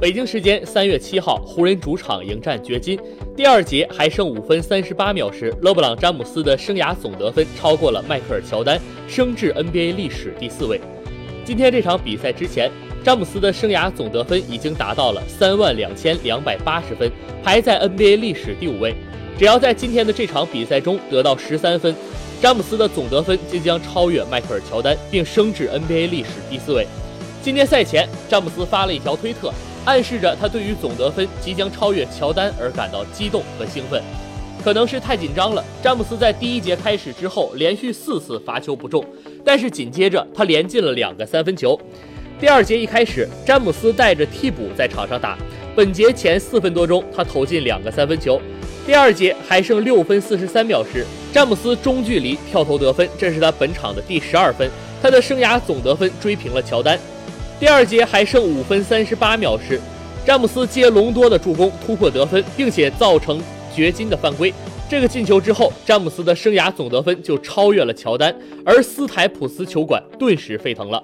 北京时间三月七号，湖人主场迎战掘金。第二节还剩五分三十八秒时，勒布朗·詹姆斯的生涯总得分超过了迈克尔·乔丹，升至 NBA 历史第四位。今天这场比赛之前，詹姆斯的生涯总得分已经达到了三万两千两百八十分，排在 NBA 历史第五位。只要在今天的这场比赛中得到十三分，詹姆斯的总得分即将超越迈克尔·乔丹，并升至 NBA 历史第四位。今天赛前，詹姆斯发了一条推特，暗示着他对于总得分即将超越乔丹而感到激动和兴奋。可能是太紧张了，詹姆斯在第一节开始之后连续四次罚球不中，但是紧接着他连进了两个三分球。第二节一开始，詹姆斯带着替补在场上打，本节前四分多钟他投进两个三分球。第二节还剩六分四十三秒时，詹姆斯中距离跳投得分，这是他本场的第十二分，他的生涯总得分追平了乔丹。第二节还剩五分三十八秒时，詹姆斯接隆多的助攻突破得分，并且造成掘金的犯规。这个进球之后，詹姆斯的生涯总得分就超越了乔丹，而斯台普斯球馆顿时沸腾了。